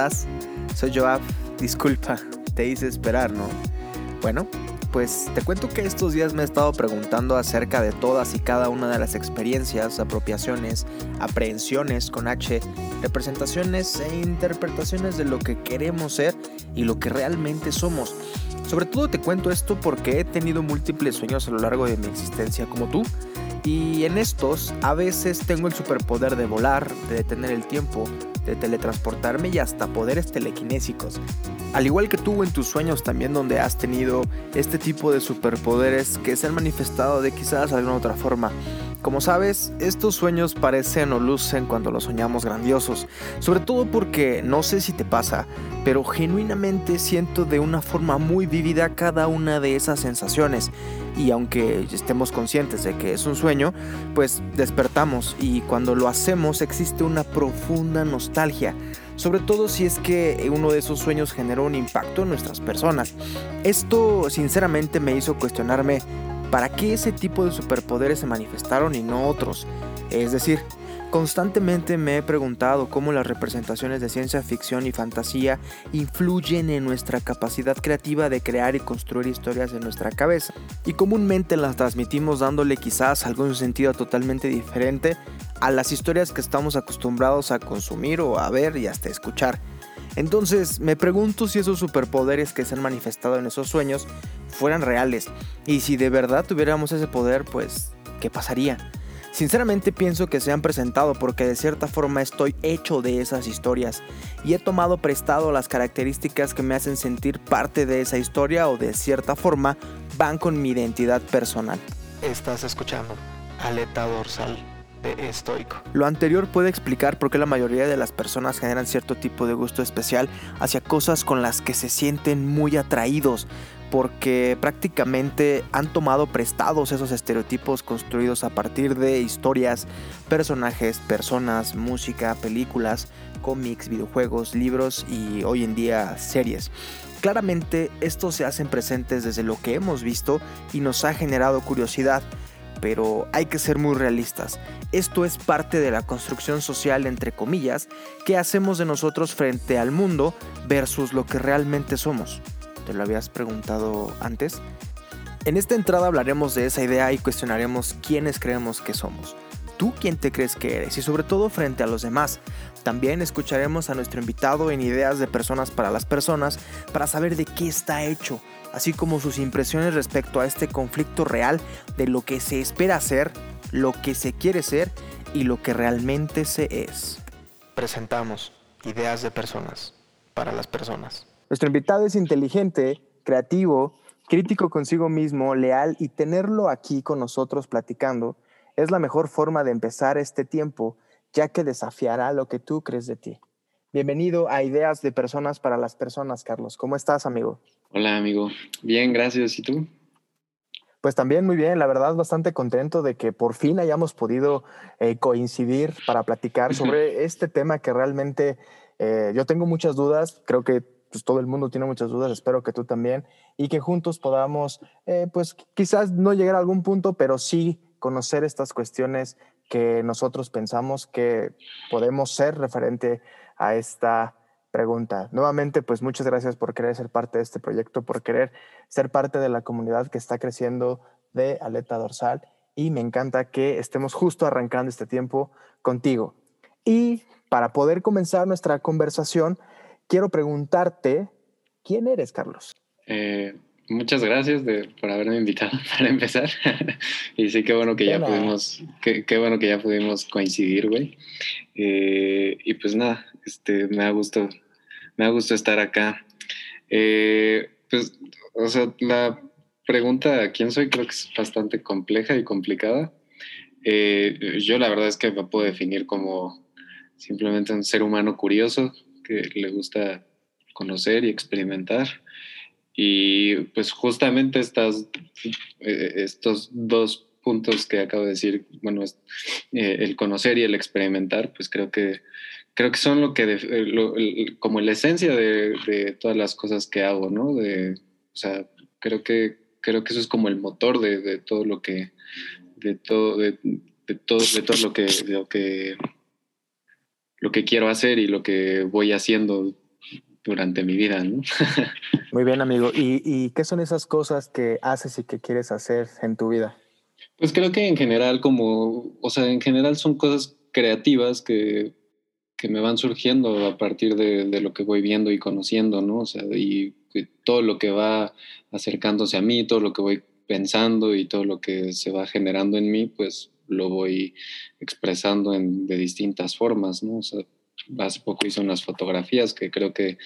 Hola, ¿cómo estás? Soy Joab. Disculpa, te hice esperar, ¿no? Bueno, pues te cuento que estos días me he estado preguntando acerca de todas y cada una de las experiencias, apropiaciones, aprehensiones con H, representaciones e interpretaciones de lo que queremos ser y lo que realmente somos. Sobre todo te cuento esto porque he tenido múltiples sueños a lo largo de mi existencia como tú. Y en estos a veces tengo el superpoder de volar, de detener el tiempo, de teletransportarme y hasta poderes telequinésicos. Al igual que tú en tus sueños también donde has tenido este tipo de superpoderes que se han manifestado de quizás alguna otra forma. Como sabes, estos sueños parecen o lucen cuando los soñamos grandiosos, sobre todo porque no sé si te pasa, pero genuinamente siento de una forma muy vívida cada una de esas sensaciones. Y aunque estemos conscientes de que es un sueño, pues despertamos y cuando lo hacemos existe una profunda nostalgia sobre todo si es que uno de esos sueños generó un impacto en nuestras personas. Esto sinceramente me hizo cuestionarme ¿Para qué ese tipo de superpoderes se manifestaron y no otros? Es decir, constantemente me he preguntado cómo las representaciones de ciencia ficción y fantasía influyen en nuestra capacidad creativa de crear y construir historias en nuestra cabeza. Y comúnmente las transmitimos dándole quizás algún sentido totalmente diferente a las historias que estamos acostumbrados a consumir o a ver y hasta escuchar. Entonces me pregunto si esos superpoderes que se han manifestado en esos sueños fueran reales y si de verdad tuviéramos ese poder, pues, ¿qué pasaría? Sinceramente pienso que se han presentado porque de cierta forma estoy hecho de esas historias y he tomado prestado las características que me hacen sentir parte de esa historia o de cierta forma van con mi identidad personal. Estás escuchando Aleta Dorsal estoico. Lo anterior puede explicar por qué la mayoría de las personas generan cierto tipo de gusto especial hacia cosas con las que se sienten muy atraídos, porque prácticamente han tomado prestados esos estereotipos construidos a partir de historias, personajes, personas, música, películas, cómics, videojuegos, libros y hoy en día series. Claramente estos se hacen presentes desde lo que hemos visto y nos ha generado curiosidad, pero hay que ser muy realistas. Esto es parte de la construcción social, entre comillas, que hacemos de nosotros frente al mundo versus lo que realmente somos. ¿Te lo habías preguntado antes? En esta entrada hablaremos de esa idea y cuestionaremos quiénes creemos que somos. ¿Tú quién te crees que eres? Y sobre todo frente a los demás. También escucharemos a nuestro invitado en Ideas de Personas para las Personas para saber de qué está hecho, así como sus impresiones respecto a este conflicto real de lo que se espera ser, lo que se quiere ser y lo que realmente se es. Presentamos ideas de personas para las personas. Nuestro invitado es inteligente, creativo, crítico consigo mismo, leal y tenerlo aquí con nosotros platicando es la mejor forma de empezar este tiempo, ya que desafiará lo que tú crees de ti. Bienvenido a Ideas de Personas para las Personas, Carlos. ¿Cómo estás, amigo? Hola, amigo. Bien, gracias. ¿Y tú? Pues también muy bien, la verdad bastante contento de que por fin hayamos podido eh, coincidir para platicar sobre este tema que realmente eh, yo tengo muchas dudas, creo que pues, todo el mundo tiene muchas dudas, espero que tú también, y que juntos podamos, eh, pues quizás no llegar a algún punto, pero sí conocer estas cuestiones que nosotros pensamos que podemos ser referente a esta pregunta. Nuevamente, pues muchas gracias por querer ser parte de este proyecto, por querer ser parte de la comunidad que está creciendo de Aleta Dorsal y me encanta que estemos justo arrancando este tiempo contigo. Y para poder comenzar nuestra conversación, quiero preguntarte, ¿quién eres, Carlos? Eh, muchas gracias por haberme invitado para empezar. y sí, qué bueno que ya pudimos, qué, bueno que ya pudimos coincidir, güey. Eh, y pues nada, este, me ha gustado, me ha gustado estar acá. Eh, pues, o sea, la pregunta quién soy creo que es bastante compleja y complicada. Eh, yo la verdad es que me puedo definir como simplemente un ser humano curioso que le gusta conocer y experimentar. Y pues justamente estas, eh, estos dos puntos que acabo de decir, bueno, el conocer y el experimentar, pues creo que creo que son lo que, eh, como la esencia de, todas las cosas que hago, ¿no? De, o sea, creo que, creo que eso es como el motor de, todo lo que, de todo, de, todo, de todo lo que, lo que, lo que quiero hacer y lo que voy haciendo durante mi vida, ¿no? Muy bien, amigo. ¿Y, qué son esas cosas que haces y que quieres hacer en tu vida? Pues creo que en general, como, o sea, en general son cosas creativas que, que me van surgiendo a partir de, lo que voy viendo y conociendo, ¿no? O sea, y todo lo que va acercándose a mí, todo lo que voy pensando y todo lo que se va generando en mí, pues lo voy expresando en, de distintas formas, ¿no? O sea, hace poco hice unas fotografías que creo que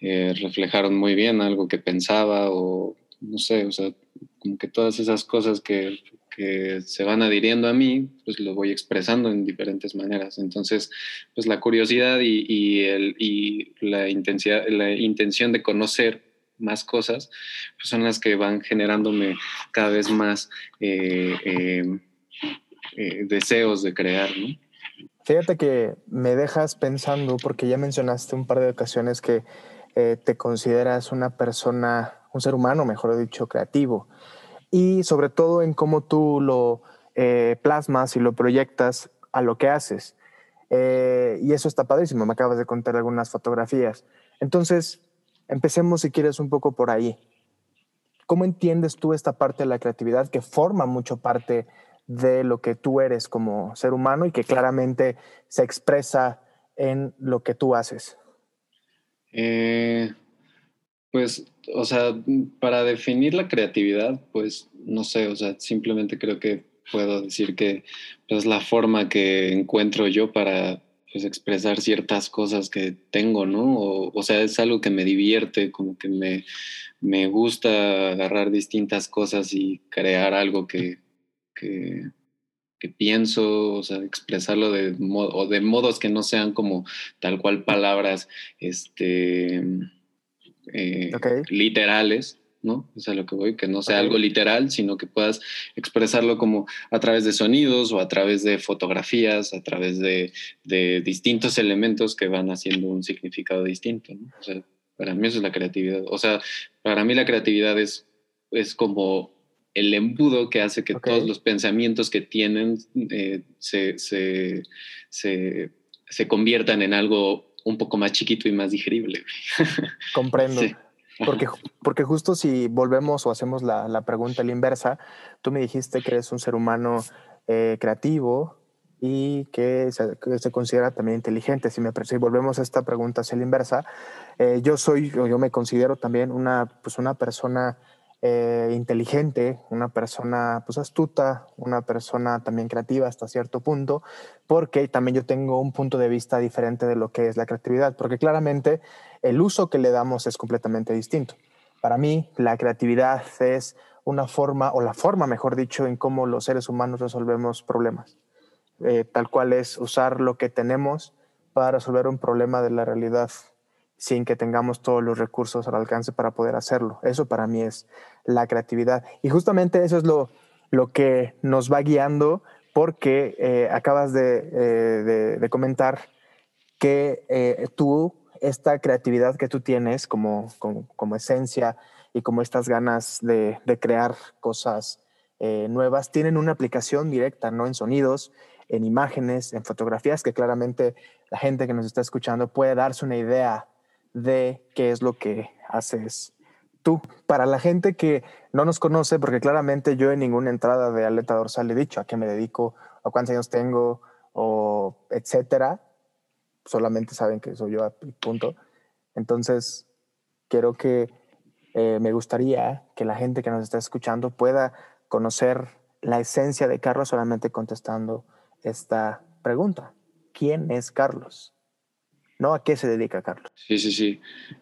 eh, reflejaron muy bien algo que pensaba o no sé, o sea, como que todas esas cosas que, que se van adhiriendo a mí, pues lo voy expresando en diferentes maneras. Entonces, pues la curiosidad y, el, y la, intensidad, la intención de conocer más cosas, pues son las que van generándome cada vez más eh, eh, deseos de crear, ¿no? Fíjate que me dejas pensando, porque ya mencionaste un par de ocasiones que eh, te consideras una persona, un ser humano, mejor dicho, creativo. Y sobre todo en cómo tú lo eh, plasmas y lo proyectas a lo que haces. Eh, y eso está padrísimo, me acabas de contar algunas fotografías. Entonces, empecemos si quieres un poco por ahí. ¿Cómo entiendes tú esta parte de la creatividad que forma mucho parte de lo que tú eres como ser humano y que claramente se expresa en lo que tú haces? Eh, pues, o sea, para definir la creatividad, pues, no sé, o sea, simplemente creo que puedo decir que es pues, la forma que encuentro yo para pues, expresar ciertas cosas que tengo, ¿no? O, sea, es algo que me divierte, como que me, me gusta agarrar distintas cosas y crear algo que, que, pienso, o sea, expresarlo de, o de modos que no sean como tal cual palabras este, eh, literales, ¿no? O sea, lo que voy, que no sea algo literal, sino que puedas expresarlo como a través de sonidos o a través de fotografías, a través de, de distintos elementos que van haciendo un significado distinto, ¿no? O sea, para mí eso es la creatividad. O sea, para mí la creatividad es, es como el embudo que hace que todos los pensamientos que tienen eh, se, se, se, se, conviertan en algo un poco más chiquito y más digerible. Comprendo. Porque, porque justo si volvemos o hacemos la, la, pregunta a la inversa, tú me dijiste que eres un ser humano eh, creativo y que se, que se, considera también inteligente. Si, me, si volvemos a esta pregunta hacia la inversa, eh, yo soy, yo me considero también una, pues una persona eh, inteligente, una persona pues astuta, una persona también creativa hasta cierto punto, porque también yo tengo un punto de vista diferente de lo que es la creatividad, porque claramente el uso que le damos es completamente distinto. Para mí, la creatividad es una forma, o la forma, mejor dicho, en cómo los seres humanos resolvemos problemas. Eh, tal cual es usar lo que tenemos para resolver un problema de la realidad sin que tengamos todos los recursos al alcance para poder hacerlo. Eso para mí es la creatividad. Y justamente eso es lo, lo que nos va guiando porque eh, acabas de, eh, comentar que eh, tú, esta creatividad que tú tienes como, como, esencia y como estas ganas de, de crear cosas nuevas, tienen una aplicación directa, ¿no? En sonidos, en imágenes, en fotografías, que claramente la gente que nos está escuchando puede darse una idea de qué es lo que haces tú. Para la gente que no nos conoce, porque claramente yo en ninguna entrada de aleta dorsal he dicho a qué me dedico, a cuántos años tengo, o etcétera, solamente saben que soy yo punto. Entonces, quiero que eh, me gustaría que la gente que nos está escuchando pueda conocer la esencia de Carlos solamente contestando esta pregunta. ¿Quién es Carlos? ¿No? ¿A qué se dedica Carlos? Sí, sí, sí.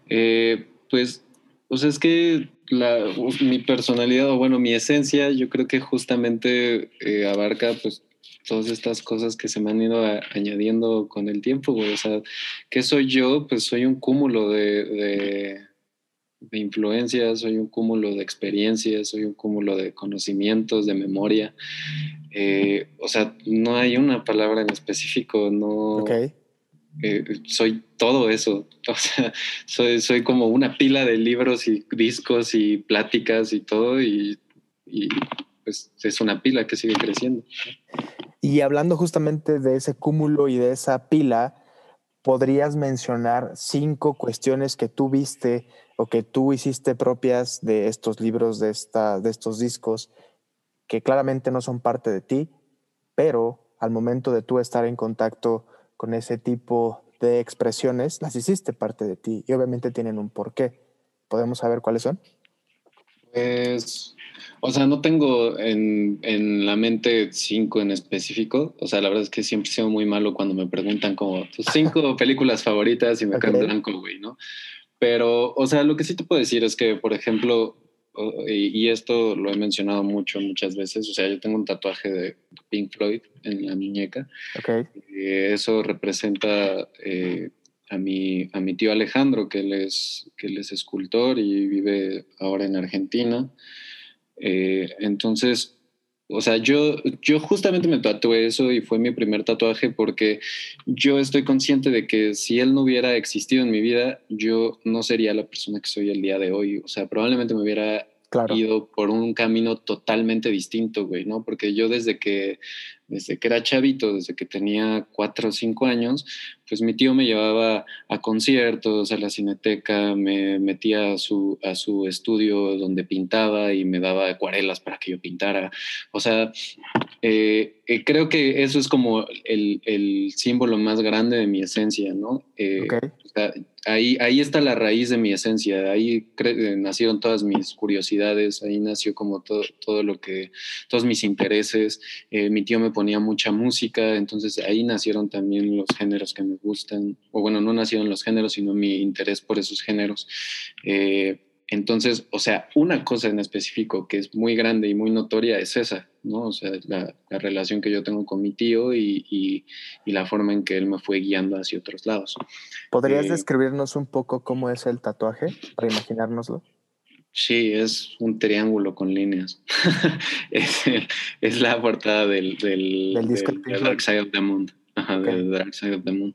Eh, pues, o sea, es que la, mi personalidad, o bueno, mi esencia, yo creo que justamente eh, abarca, pues, todas estas cosas que se me han ido añadiendo con el tiempo, güey. O sea, ¿qué soy yo? Pues soy un cúmulo de, de, de, influencias, soy un cúmulo de experiencias, soy un cúmulo de conocimientos, de memoria. Eh, o sea, no hay una palabra en específico, no. Okay. Eh, soy todo eso. O sea, soy, soy como una pila de libros y discos y pláticas y todo y, pues es una pila que sigue creciendo. Y hablando justamente de ese cúmulo y de esa pila, ¿podrías mencionar cinco cuestiones que tú viste o que tú hiciste propias de estos libros, de, esta, de estos discos, que claramente no son parte de ti, pero al momento de tú estar en contacto con ese tipo de expresiones, las hiciste parte de ti y obviamente tienen un porqué. ¿Podemos saber cuáles son? Pues, o sea, no tengo en, en, la mente cinco en específico. O sea, la verdad es que siempre he sido muy malo cuando me preguntan como tus cinco películas favoritas y me okay. blanco, güey, ¿no? Pero, o sea, lo que sí te puedo decir es que, por ejemplo, y esto lo he mencionado mucho, muchas veces, o sea, yo tengo un tatuaje de Pink Floyd en la muñeca. Okay. eso representa eh, a, mi, a mi tío Alejandro, que él, es, que él es escultor y vive ahora en Argentina. Eh, entonces, o sea, yo, yo justamente me tatué eso y fue mi primer tatuaje porque yo estoy consciente de que si él no hubiera existido en mi vida, yo no sería la persona que soy el día de hoy. O sea, probablemente me hubiera claro. ido por un camino totalmente distinto, güey, ¿no? Porque yo desde que, desde que era chavito, desde que tenía cuatro o cinco años, pues mi tío me llevaba a conciertos, a la cineteca, me metía a su, a su estudio donde pintaba y me daba acuarelas para que yo pintara. O sea, eh, eh, creo que eso es como el, el, símbolo más grande de mi esencia, ¿no? Eh, okay. o sea, ahí, ahí está la raíz de mi esencia, ahí nacieron todas mis curiosidades, ahí nació como todo, todo lo que, todos mis intereses. mi tío me ponía mucha música, entonces ahí nacieron también los géneros que me gustan, o bueno, no nacieron los géneros, sino mi interés por esos géneros. Eh, entonces, o sea, una cosa en específico que es muy grande y muy notoria es esa, ¿no? O sea, la, la relación que yo tengo con mi tío y, y, y, la forma en que él me fue guiando hacia otros lados. ¿Podrías eh, describirnos un poco cómo es el tatuaje, para imaginárnoslo? Sí, es un triángulo con líneas. es, es, la portada del, del, del, disco del Dark Side of the Moon. Ajá, okay. de Dark Side of the Moon.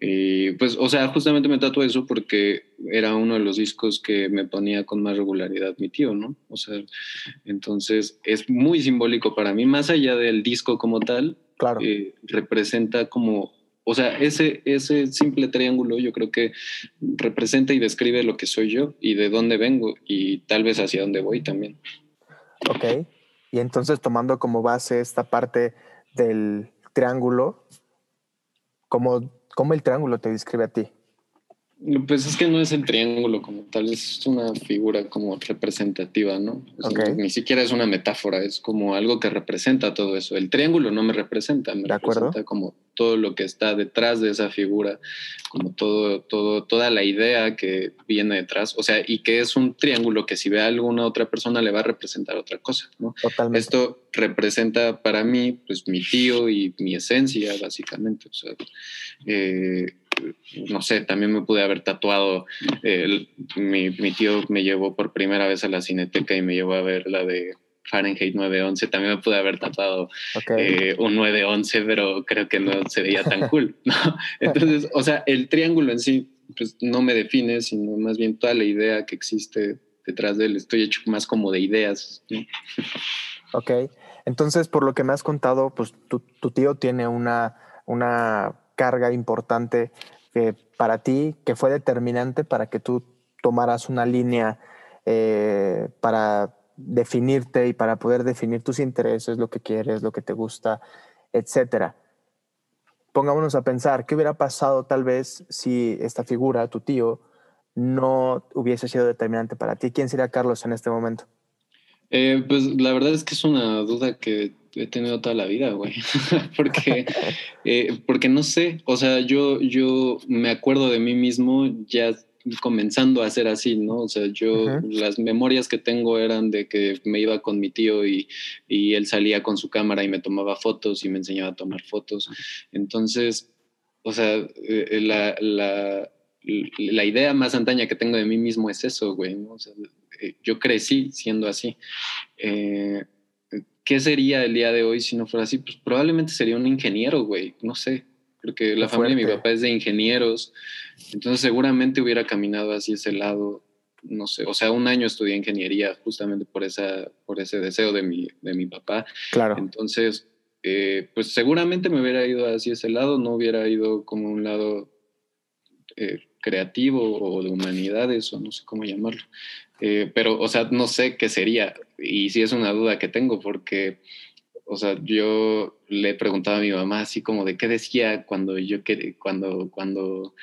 Y pues, o sea, justamente me tatué eso porque era uno de los discos que me ponía con más regularidad mi tío, ¿no? O sea, entonces es muy simbólico para mí, más allá del disco como tal, claro. eh, representa como, o sea, ese, ese simple triángulo yo creo que representa y describe lo que soy yo y de dónde vengo y tal vez hacia dónde voy también. Ok, y entonces tomando como base esta parte del triángulo, ¿Cómo, ¿Cómo el triángulo te describe a ti? Pues es que no es el triángulo como tal, es una figura como representativa, ¿no? O sea, okay. Ni siquiera es una metáfora, es como algo que representa todo eso. El triángulo no me representa, me ¿De representa acuerdo? como todo lo que está detrás de esa figura, como todo, todo, toda la idea que viene detrás, o sea, y que es un triángulo que si ve a alguna otra persona le va a representar otra cosa, ¿no? Totalmente. Esto representa para mí, pues, mi tío y mi esencia, básicamente, o sea, eh, no sé, también me pude haber tatuado. Eh, mi, mi, tío me llevó por primera vez a la cineteca y me llevó a ver la de Fahrenheit 911. También me pude haber tatuado okay. eh, un 911, pero creo que no se veía tan cool. ¿no? Entonces, o sea, el triángulo en sí pues, no me define, sino más bien toda la idea que existe detrás de él. Estoy hecho más como de ideas. ¿no? Ok. Entonces, por lo que me has contado, pues tu, tu tío tiene una, una carga importante que para ti, que fue determinante para que tú tomaras una línea eh, para definirte y para poder definir tus intereses, lo que quieres, lo que te gusta, etcétera. Pongámonos a pensar qué hubiera pasado tal vez si esta figura, tu tío, no hubiese sido determinante para ti. ¿Quién sería Carlos en este momento? Eh, pues la verdad es que es una duda que he tenido toda la vida, güey. porque, eh, porque no sé, o sea, yo, yo me acuerdo de mí mismo ya comenzando a ser así, ¿no? O sea, yo uh -huh. las memorias que tengo eran de que me iba con mi tío y, y, él salía con su cámara y me tomaba fotos y me enseñaba a tomar fotos. Entonces, o sea, eh, la, la, la idea más antaña que tengo de mí mismo es eso, güey, ¿no? O sea, eh, yo crecí siendo así. Eh, ¿Qué sería el día de hoy si no fuera así? Pues probablemente sería un ingeniero, güey, no sé, porque la familia de mi papá es de ingenieros, entonces seguramente hubiera caminado hacia ese lado, no sé, o sea, un año estudié ingeniería justamente por, esa, por ese deseo de mi, de mi papá. Claro. Entonces, eh, pues seguramente me hubiera ido hacia ese lado, no hubiera ido como un lado eh, creativo o de humanidades o no sé cómo llamarlo. Eh, pero, o sea, no sé qué sería y sí es una duda que tengo porque, o sea, yo le he preguntado a mi mamá así como de qué decía cuando yo, cuando, cuando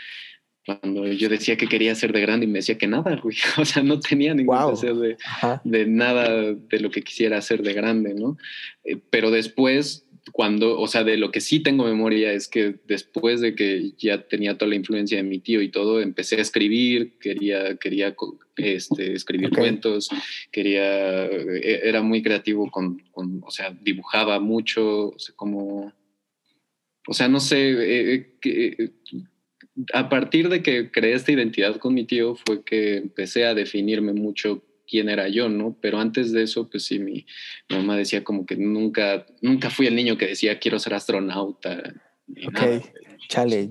cuando yo decía que quería ser de grande y me decía que nada, güey. O sea, no tenía ningún deseo de, de, nada de lo que quisiera hacer de grande, ¿no? Eh, pero después, cuando, o sea, de lo que sí tengo memoria es que después de que ya tenía toda la influencia de mi tío y todo, empecé a escribir, quería, quería este, escribir cuentos, quería, e, era muy creativo con, con, o sea, dibujaba mucho, o sea, como, o sea, no sé, eh, eh, a partir de que creé esta identidad con mi tío fue que empecé a definirme mucho quién era yo, ¿no? Pero antes de eso, pues sí, mi, mamá decía como que nunca, nunca fui el niño que decía quiero ser astronauta. ok, chale,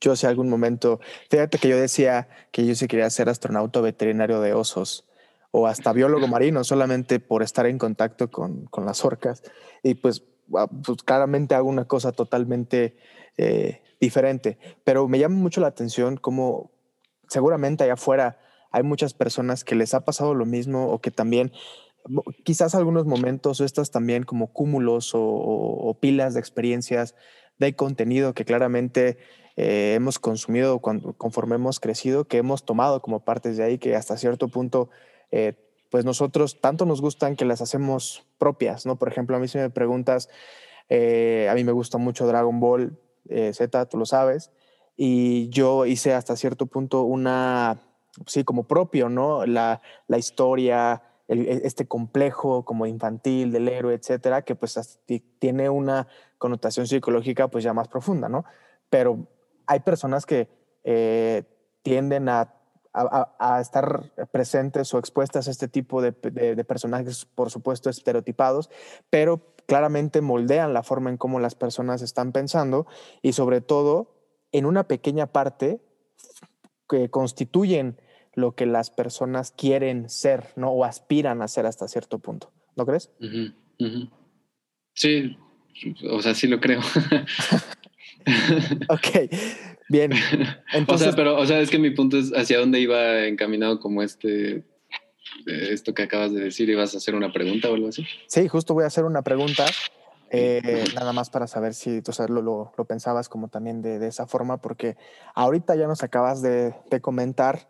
yo, sé algún momento, fíjate que yo decía que yo sí quería ser astronauta veterinario de osos o hasta biólogo marino, solamente por estar en contacto con, con las orcas. Y pues, ah, pues claramente hago una cosa totalmente eh, diferente, pero me llama mucho la atención cómo seguramente allá afuera hay muchas personas que les ha pasado lo mismo o que también quizás algunos momentos o estas también como cúmulos o, pilas de experiencias de contenido que claramente eh, hemos consumido cuando, conforme hemos crecido, que hemos tomado como partes de ahí, que hasta cierto punto, eh, pues nosotros tanto nos gustan que las hacemos propias, ¿no? Por ejemplo, a mí si me preguntas, a mí me gusta mucho Dragon Ball, eh, Z, tú lo sabes, y yo hice hasta cierto punto una, sí, como propio, ¿no? La, la historia, e, este complejo como infantil del héroe, etcétera, que pues tiene una connotación psicológica pues ya más profunda, ¿no? Pero hay personas que eh, tienden a, a, estar presentes o expuestas a este tipo de, de, personajes, por supuesto, estereotipados, pero claramente moldean la forma en cómo las personas están pensando y sobre todo en una pequeña parte que constituyen lo que las personas quieren ser, ¿no? O aspiran a ser hasta cierto punto. ¿No crees? Sí, o sea, sí lo creo. ok, bien. Entonces, o sea, pero, o sea, es que mi punto es hacia dónde iba encaminado como este esto que acabas de decir, ¿ibas a hacer una pregunta o algo así? Sí, justo voy a hacer una pregunta, eh, nada más para saber si tú lo, lo, pensabas como también de, de, esa forma, porque ahorita ya nos acabas de, de comentar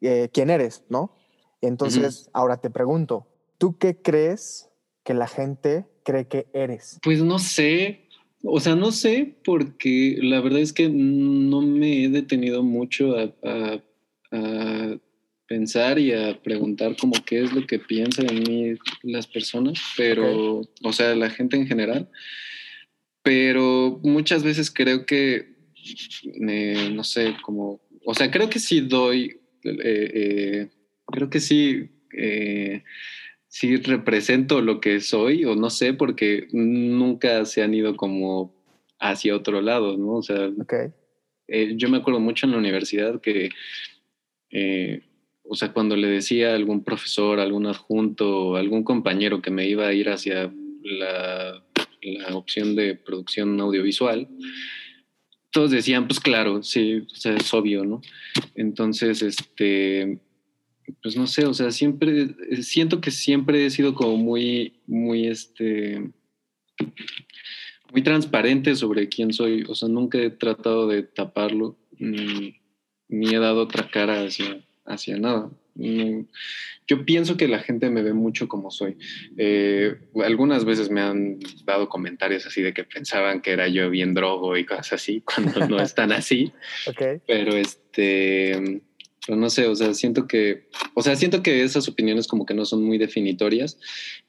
eh, quién eres, ¿no? Entonces, ahora te pregunto, ¿tú qué crees que la gente cree que eres? Pues no sé, o sea, no sé porque la verdad es que no me he detenido mucho a, a pensar y a preguntar como qué es lo que piensan en mí las personas, pero, o sea, la gente en general. Pero muchas veces creo que, no sé, como, o sea, creo que sí doy, eh, eh, creo que sí, eh, sí represento lo que soy, o no sé, porque nunca se han ido como hacia otro lado, ¿no? O sea, yo me acuerdo mucho en la universidad que o sea, cuando le decía a algún profesor, algún adjunto, algún compañero que me iba a ir hacia la, opción de producción audiovisual, todos decían, pues claro, sí, es obvio, ¿no? Entonces, este, pues no sé, o sea, siempre, siento que siempre he sido como muy, muy, este, muy transparente sobre quién soy, o sea, nunca he tratado de taparlo, ni, ni he dado otra cara hacia, hacia nada. Yo pienso que la gente me ve mucho como soy. Eh, algunas veces me han dado comentarios así de que pensaban que era yo bien drogo y cosas así, cuando no están así. Pero este, no sé, o sea, siento que, o sea, siento que esas opiniones como que no son muy definitorias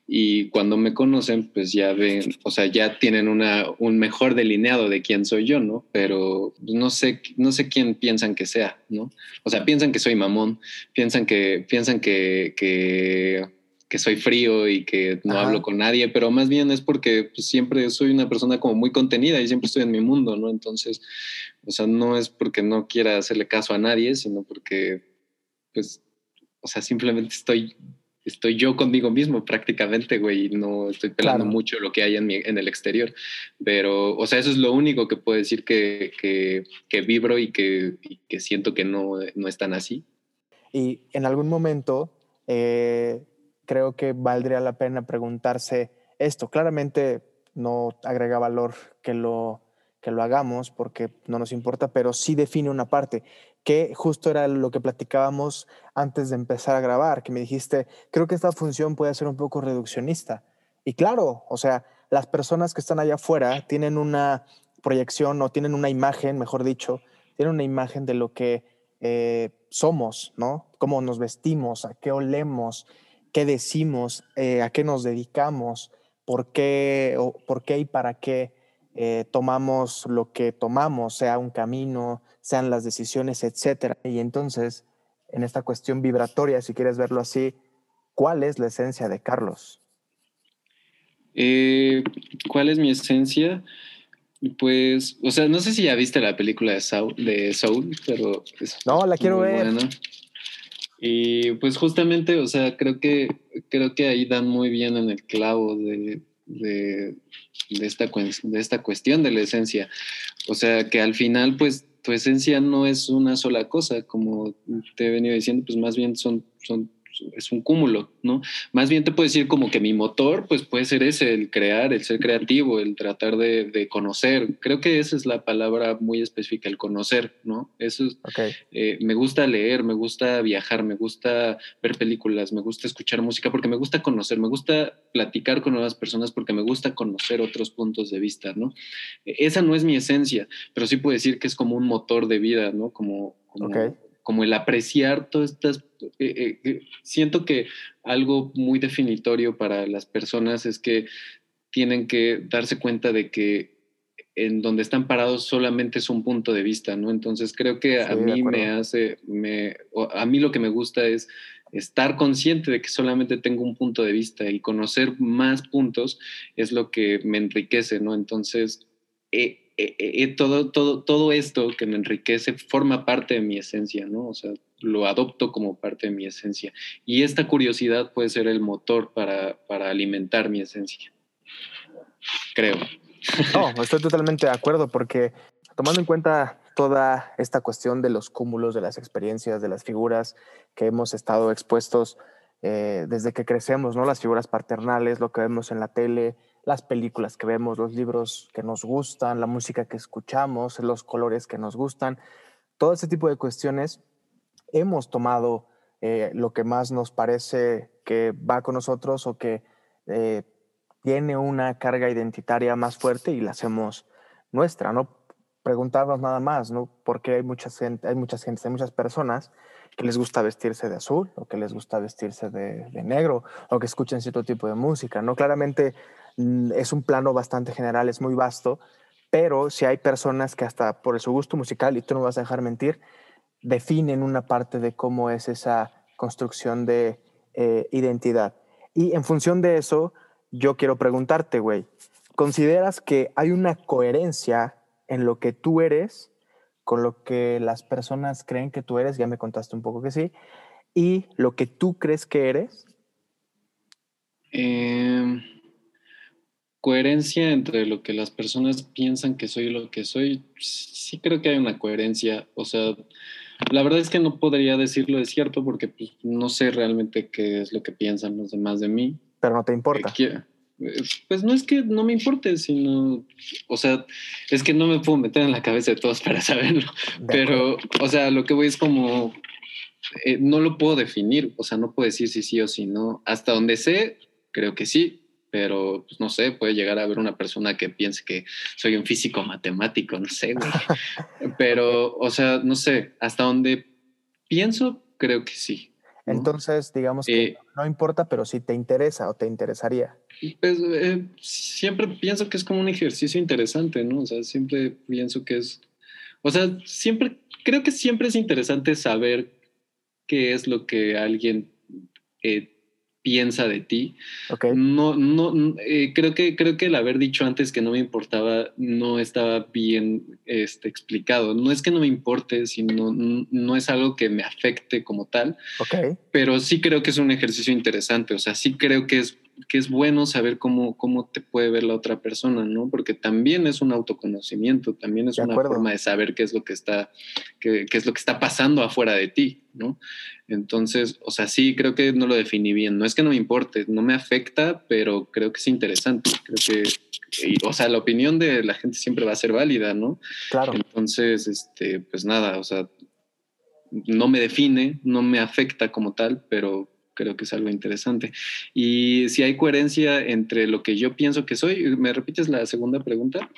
y cuando me conocen, pues ya ven, o sea, ya tienen una, un mejor delineado de quién soy yo, ¿no? Pero no sé, no sé quién piensan que sea, ¿no? O sea, piensan que soy mamón, piensan que, piensan que, que, que soy frío y que no hablo con nadie, pero más bien es porque pues, siempre soy una persona como muy contenida y siempre estoy en mi mundo, ¿no? Entonces, o sea, no es porque no quiera hacerle caso a nadie, sino porque, pues, o sea, simplemente estoy estoy yo conmigo mismo prácticamente, güey, y no estoy pelando mucho lo que hay en, en, el exterior. Pero, o sea, eso es lo único que puedo decir que, que, vibro y que, que, siento que no, no es tan así. Y en algún momento eh, creo que valdría la pena preguntarse esto. Claramente no agrega valor que lo, que lo hagamos porque no nos importa, pero sí define una parte que justo era lo que platicábamos antes de empezar a grabar, que me dijiste, creo que esta función puede ser un poco reduccionista. Y claro, o sea, las personas que están allá afuera tienen una proyección o tienen una imagen, mejor dicho, tienen una imagen de lo que eh, somos, ¿no? Cómo nos vestimos, a qué olemos, qué decimos, eh, a qué nos dedicamos, por qué, por qué y para qué eh, tomamos lo que tomamos, sea un camino, sean las decisiones, etcétera. Y entonces, en esta cuestión vibratoria, si quieres verlo así, ¿cuál es la esencia de Carlos? Eh, ¿Cuál es mi esencia? Pues, o sea, no sé si ya viste la película de Soul, de Soul pero... no, la quiero ver. Y pues justamente, o sea, creo que, creo que ahí dan muy bien en el clavo de, de, de, esta, de esta cuestión de la esencia. O sea, que al final, pues tu esencia no es una sola cosa, como te he venido diciendo, pues más bien son, son es un cúmulo, ¿no? Más bien te puedo decir como que mi motor, pues puede ser ese, el crear, el ser creativo, el tratar de, conocer. Creo que esa es la palabra muy específica, el conocer, ¿no? Eso es, eh, me gusta leer, me gusta viajar, me gusta ver películas, me gusta escuchar música porque me gusta conocer, me gusta platicar con nuevas personas porque me gusta conocer otros puntos de vista, ¿no? Esa no es mi esencia, pero sí puedo decir que es como un motor de vida, ¿no? Como, como como el apreciar todas estas... Eh, eh, siento que algo muy definitorio para las personas es que tienen que darse cuenta de que en donde están parados solamente es un punto de vista, ¿no? Entonces creo que a mí me hace, me, a mí lo que me gusta es estar consciente de que solamente tengo un punto de vista y conocer más puntos es lo que me enriquece, ¿no? Entonces, eh, eh, eh, todo, todo, todo esto que me enriquece forma parte de mi esencia, ¿no? O sea, lo adopto como parte de mi esencia. Y esta curiosidad puede ser el motor para, para alimentar mi esencia. Creo. No, estoy totalmente de acuerdo porque tomando en cuenta toda esta cuestión de los cúmulos, de las experiencias, de las figuras que hemos estado expuestos eh, desde que crecemos, ¿no? Las figuras paternales, lo que vemos en la tele, las películas que vemos, los libros que nos gustan, la música que escuchamos, los colores que nos gustan, todo ese tipo de cuestiones, hemos tomado eh, lo que más nos parece que va con nosotros o que eh, tiene una carga identitaria más fuerte y la hacemos nuestra, ¿no? Preguntarnos nada más, ¿no? Porque hay mucha gente, hay muchas gente, hay muchas personas que les gusta vestirse de azul o que les gusta vestirse de, de negro o que escuchen cierto tipo de música, ¿no? Claramente es un plano bastante general, es muy vasto, pero si hay personas que hasta por su gusto musical, y tú no vas a dejar mentir, definen una parte de cómo es esa construcción de eh, identidad. Y en función de eso, yo quiero preguntarte, güey, ¿consideras que hay una coherencia en lo que tú eres con lo que las personas creen que tú eres? Ya me contaste un poco que sí. ¿Y lo que tú crees que eres? Eh coherencia entre lo que las personas piensan que soy y lo que soy, sí creo que hay una coherencia. O sea, la verdad es que no podría decirlo de cierto porque pues, no sé realmente qué es lo que piensan los demás de mí. Pero no te importa. Eh, pues no es que no me importe, sino, o sea, es que no me puedo meter en la cabeza de todos para saberlo. Pero, o sea, lo que voy es como, eh, no lo puedo definir, o sea, no puedo decir si sí o si no. Hasta donde sé, creo que sí, pero pues, no sé, puede llegar a haber una persona que piense que soy un físico matemático, no sé, pero, o sea, no sé, hasta donde pienso, creo que sí. Entonces, digamos que eh, no importa, pero sí te interesa o te interesaría. Pues eh, siempre pienso que es como un ejercicio interesante, ¿no? O sea, siempre pienso que es, o sea, siempre, creo que siempre es interesante saber qué es lo que alguien eh, piensa de ti. No, no, eh, creo, que, creo que el haber dicho antes que no me importaba no estaba bien este, explicado. No es que no me importe, sino no es algo que me afecte como tal. Pero sí creo que es un ejercicio interesante. O sea, sí creo que es que es bueno saber cómo, cómo te puede ver la otra persona, ¿no? Porque también es un autoconocimiento, también es una forma de saber qué es lo que está, qué, es lo que está pasando afuera de ti, ¿no? Entonces, o sea, sí, creo que no lo definí bien. No es que no me importe, no me afecta, pero creo que es interesante. Creo que, o sea, la opinión de la gente siempre va a ser válida, ¿no? Claro. Entonces, este, pues nada, o sea, no me define, no me afecta como tal, pero creo que es algo interesante. Y si hay coherencia entre lo que yo pienso que soy, ¿me repites la segunda pregunta?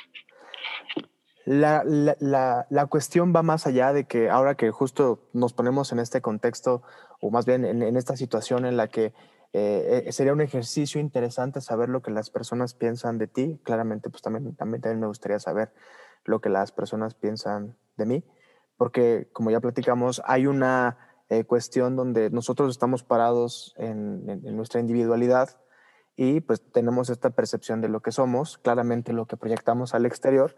La, la, la, cuestión va más allá de que ahora que justo nos ponemos en este contexto, o más bien en, esta situación en la que eh, eh, sería un ejercicio interesante saber lo que las personas piensan de ti, claramente pues también, también, también me gustaría saber lo que las personas piensan de mí, porque como ya platicamos, hay una eh, cuestión donde nosotros estamos parados en, nuestra individualidad y pues tenemos esta percepción de lo que somos, claramente lo que proyectamos al exterior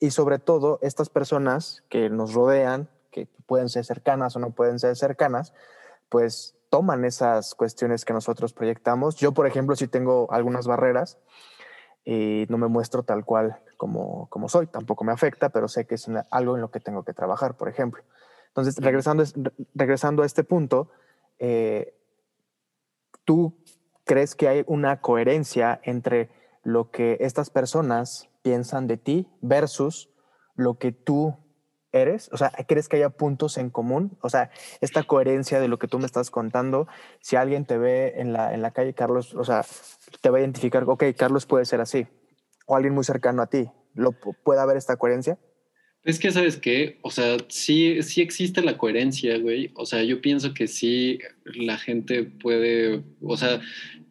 y sobre todo estas personas que nos rodean, que pueden ser cercanas o no pueden ser cercanas, pues toman esas cuestiones que nosotros proyectamos. Yo, por ejemplo, sí tengo algunas barreras y no me muestro tal cual como, como soy, tampoco me afecta, pero sé que es algo en lo que tengo que trabajar, por ejemplo. Entonces, regresando, regresando a este punto, eh, ¿tú crees que hay una coherencia entre lo que estas personas piensan de ti versus lo que tú eres? O sea, ¿crees que haya puntos en común? O sea, esta coherencia de lo que tú me estás contando, si alguien te ve en la, en la calle, Carlos, o sea, te va a identificar, ok, Carlos puede ser así, o alguien muy cercano a ti, ¿lo, ¿puede haber esta coherencia? Es que, ¿sabes qué? O sea, sí, sí existe la coherencia, güey. O sea, yo pienso que sí la gente puede, o sea,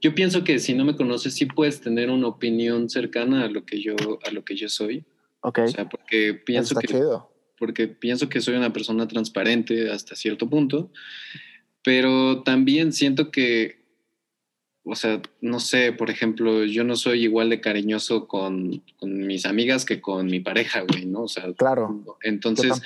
yo pienso que si no me conoces, sí puedes tener una opinión cercana a lo que yo, a lo que yo soy. Ok. O sea, porque pienso que, porque pienso que soy una persona transparente hasta cierto punto, pero también siento que o sea, no sé, por ejemplo, yo no soy igual de cariñoso con, mis amigas que con mi pareja, güey, ¿no? O sea, claro. Entonces,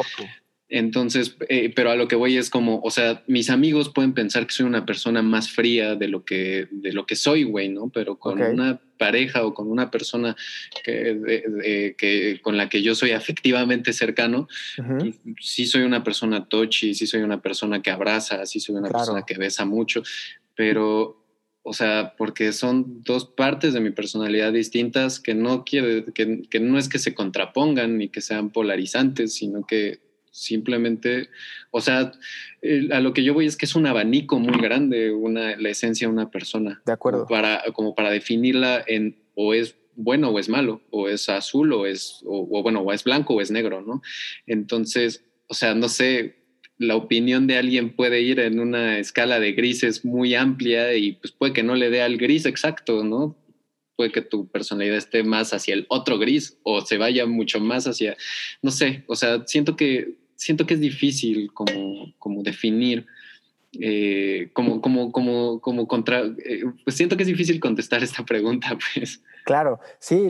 entonces, eh, pero a lo que voy es como, o sea, mis amigos pueden pensar que soy una persona más fría de lo que, de lo que soy, güey, ¿no? Pero con una pareja o con una persona que, que, con la que yo soy afectivamente cercano, sí soy una persona tochi, sí soy una persona que abraza, sí soy una persona que besa mucho, pero o sea, porque son dos partes de mi personalidad distintas que no quiere, que, que, no es que se contrapongan ni que sean polarizantes, sino que simplemente, o sea, a lo que yo voy es que es un abanico muy grande, una, la esencia de una persona. De acuerdo. Como para, como para definirla en o es bueno o es malo, o es azul o es, o bueno, o es blanco o es negro, ¿no? Entonces, o sea, no sé, la opinión de alguien puede ir en una escala de grises muy amplia y pues puede que no le dé al gris exacto, ¿no? Puede que tu personalidad esté más hacia el otro gris o se vaya mucho más hacia, no sé, o sea, siento que, siento que es difícil como, como definir, eh, como, como, como, como contra, eh, pues siento que es difícil contestar esta pregunta, pues. Claro, sí,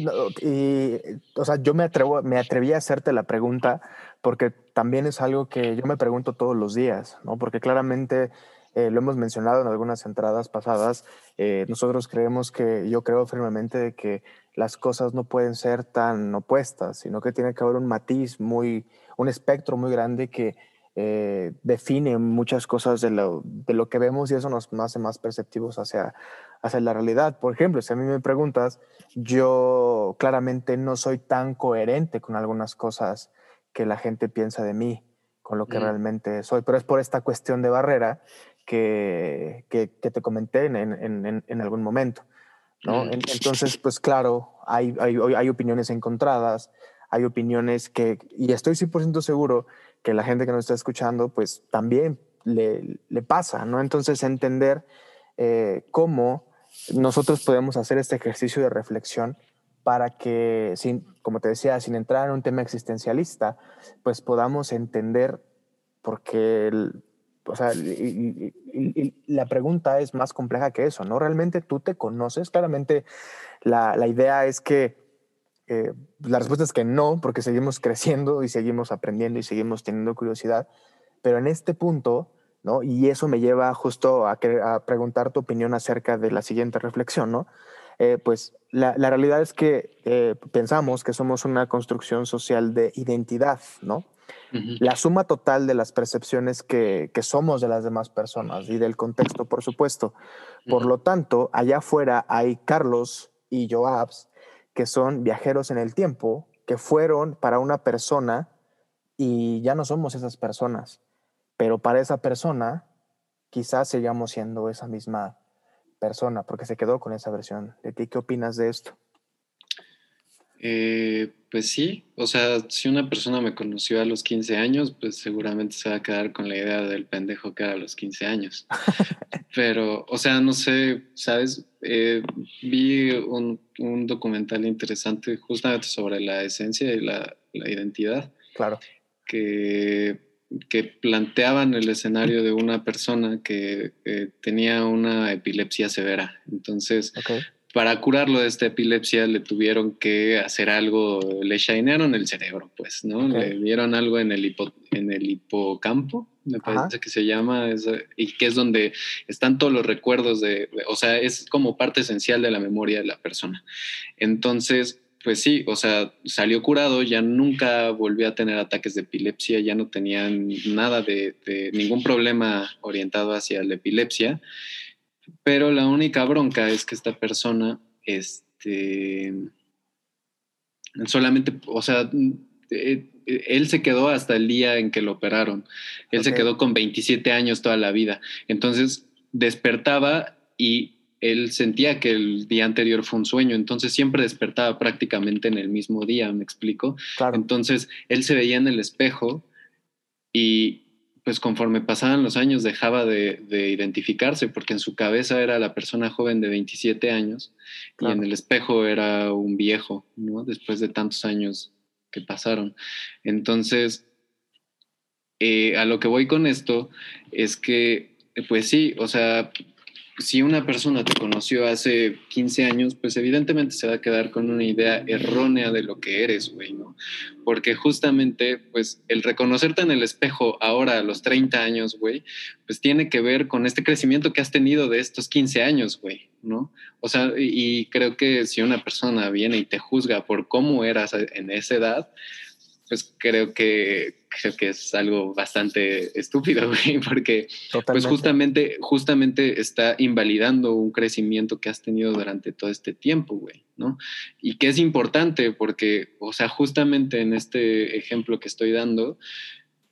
o sea, yo me atrevo, me atreví a hacerte la pregunta porque también es algo que yo me pregunto todos los días, ¿no? Porque claramente eh, lo hemos mencionado en algunas entradas pasadas, eh, nosotros creemos que, yo creo firmemente de que las cosas no pueden ser tan opuestas, sino que tiene que haber un matiz muy, un espectro muy grande que eh, define muchas cosas de lo, de lo, que vemos y eso nos, hace más perceptivos hacia, hacia la realidad. Por ejemplo, si a mí me preguntas, yo claramente no soy tan coherente con algunas cosas que la gente piensa de mí, con lo que mm. realmente soy. Pero es por esta cuestión de barrera que, que, te comenté en, en, en, algún momento. ¿no? Mm. Entonces, pues claro, hay, hay, hay, opiniones encontradas, hay opiniones que, y estoy 100% seguro que la gente que nos está escuchando, pues también le, le pasa, ¿no? Entonces, entender eh, cómo nosotros podemos hacer este ejercicio de reflexión para que, sin, como te decía, sin entrar en un tema existencialista, pues podamos entender por qué, o sea, la pregunta es más compleja que eso, ¿no? ¿Realmente tú te conoces? Claramente la, la idea es que eh, la respuesta es que no, porque seguimos creciendo y seguimos aprendiendo y seguimos teniendo curiosidad, pero en este punto, ¿no? Y eso me lleva justo a, a preguntar tu opinión acerca de la siguiente reflexión, ¿no? Eh, pues la, la, realidad es que eh, pensamos que somos una construcción social de identidad, ¿no? La suma total de las percepciones que, que, somos de las demás personas y del contexto, por supuesto. Por lo tanto, allá afuera hay Carlos y Joabs que son viajeros en el tiempo, que fueron para una persona y ya no somos esas personas, pero para esa persona quizás sigamos siendo esa misma persona, porque se quedó con esa versión. ¿De ti qué opinas de esto? Eh, pues sí, o sea, si una persona me conoció a los 15 años, pues seguramente se va a quedar con la idea del pendejo que era a los 15 años. Pero, o sea, no sé, ¿sabes? Eh, vi un, un, documental interesante justamente sobre la esencia y la, la identidad. Claro. Que que planteaban el escenario de una persona que tenía una epilepsia severa. Entonces, para curarlo de esta epilepsia le tuvieron que hacer algo, le shinearon el cerebro, pues, ¿no? Le dieron algo en el, en el hipocampo, me parece que se llama, y que es donde están todos los recuerdos de, o sea, es como parte esencial de la memoria de la persona. Entonces, pues sí, o sea, salió curado, ya nunca volvió a tener ataques de epilepsia, ya no tenía nada de, ningún problema orientado hacia la epilepsia, pero la única bronca es que esta persona, este, solamente, o sea, eh, él se quedó hasta el día en que lo operaron, él se quedó con 27 años toda la vida, entonces despertaba y él sentía que el día anterior fue un sueño, entonces siempre despertaba prácticamente en el mismo día, ¿me explico? Entonces él se veía en el espejo y pues conforme pasaban los años dejaba de, identificarse porque en su cabeza era la persona joven de 27 años y en el espejo era un viejo, ¿no? Después de tantos años que pasaron. Entonces, eh, a lo que voy con esto es que, pues sí, o sea, si una persona te conoció hace 15 años, pues evidentemente se va a quedar con una idea errónea de lo que eres, güey, ¿no? Porque justamente, pues el reconocerte en el espejo ahora a los 30 años, güey, pues tiene que ver con este crecimiento que has tenido de estos 15 años, güey, ¿no? O sea, y creo que si una persona viene y te juzga por cómo eras en esa edad, pues creo que creo que es algo bastante estúpido, güey, porque pues justamente, justamente está invalidando un crecimiento que has tenido durante todo este tiempo, güey, ¿no? Y que es importante porque, o sea, justamente en este ejemplo que estoy dando,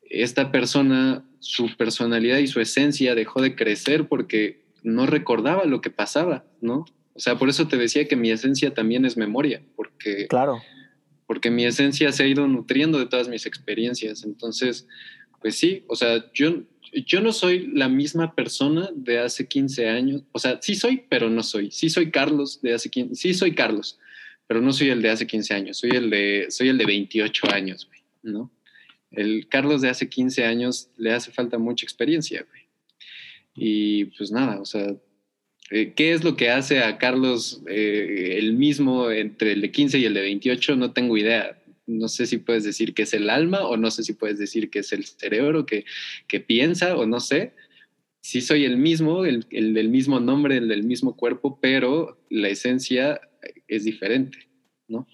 esta persona, su personalidad y su esencia dejó de crecer porque no recordaba lo que pasaba, ¿no? O sea, por eso te decía que mi esencia también es memoria, porque... Claro porque mi esencia se ha ido nutriendo de todas mis experiencias. Entonces, pues sí, o sea, yo, yo no soy la misma persona de hace 15 años. O sea, sí soy, pero no soy. Sí soy Carlos de hace 15, sí soy Carlos, pero no soy el de hace 15 años, soy el de, soy el de 28 años, ¿no? El Carlos de hace 15 años le hace falta mucha experiencia, güey. Y pues nada, o sea, eh, ¿Qué es lo que hace a Carlos eh, el mismo entre el de 15 y el de 28? No tengo idea. No sé si puedes decir que es el alma o no sé si puedes decir que es el cerebro que, que piensa o no sé. Sí soy el mismo, el, el, del mismo nombre, el del mismo cuerpo, pero la esencia es diferente, ¿no?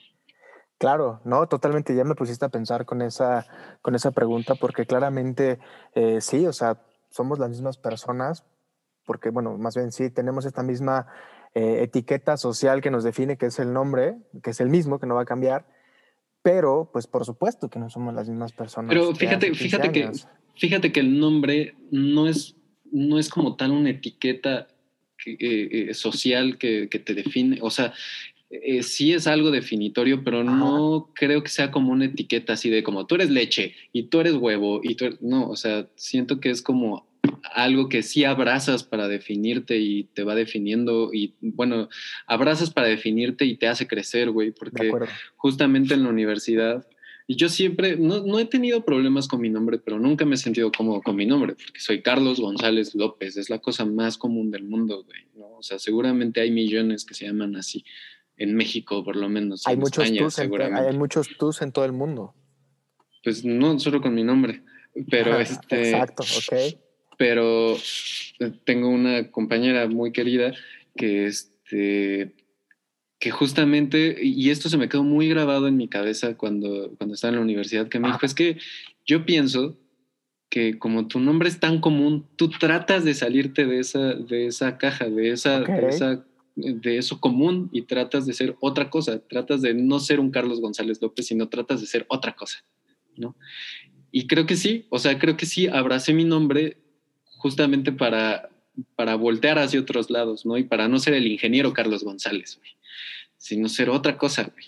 Claro, no, totalmente. Ya me pusiste a pensar con esa, con esa pregunta porque claramente eh, sí, o sea, somos las mismas personas, porque, bueno, más bien sí, tenemos esta misma eh, etiqueta social que nos define, que es el nombre, que es el mismo, que no va a cambiar, pero, pues, por supuesto que no somos las mismas personas. Pero fíjate, fíjate que, fíjate que el nombre no es, no es como tal una etiqueta eh, eh, social que, que, te define, o sea, sí es algo definitorio, pero no creo que sea como una etiqueta así de como tú eres leche y tú eres huevo y tú eres, no, o sea, siento que es como algo que sí abrazas para definirte y te va definiendo y bueno, abrazas para definirte y te hace crecer, güey, porque justamente en la universidad Y yo siempre, no, no, he tenido problemas con mi nombre, pero nunca me he sentido cómodo con mi nombre, porque soy Carlos González López, es la cosa más común del mundo, güey, ¿no? O sea, seguramente hay millones que se llaman así, en México por lo menos. Hay muchos España, hay muchos tus en todo el mundo. Pues no solo con mi nombre, pero este... Exacto, ok. Pero eh, tengo una compañera muy querida que este que justamente, y esto se me quedó muy grabado en mi cabeza cuando, cuando estaba en la universidad, que me dijo, es que yo pienso que como tu nombre es tan común, tú tratas de salirte de esa, de esa caja, de, esa, de, esa, de eso común y tratas de ser otra cosa, tratas de no ser un Carlos González López, sino tratas de ser otra cosa, ¿no? Y creo que sí, o sea, creo que sí, abracé mi nombre justamente para, para voltear hacia otros lados, ¿no? Y para no ser el ingeniero Carlos González, sino ser otra cosa, güey.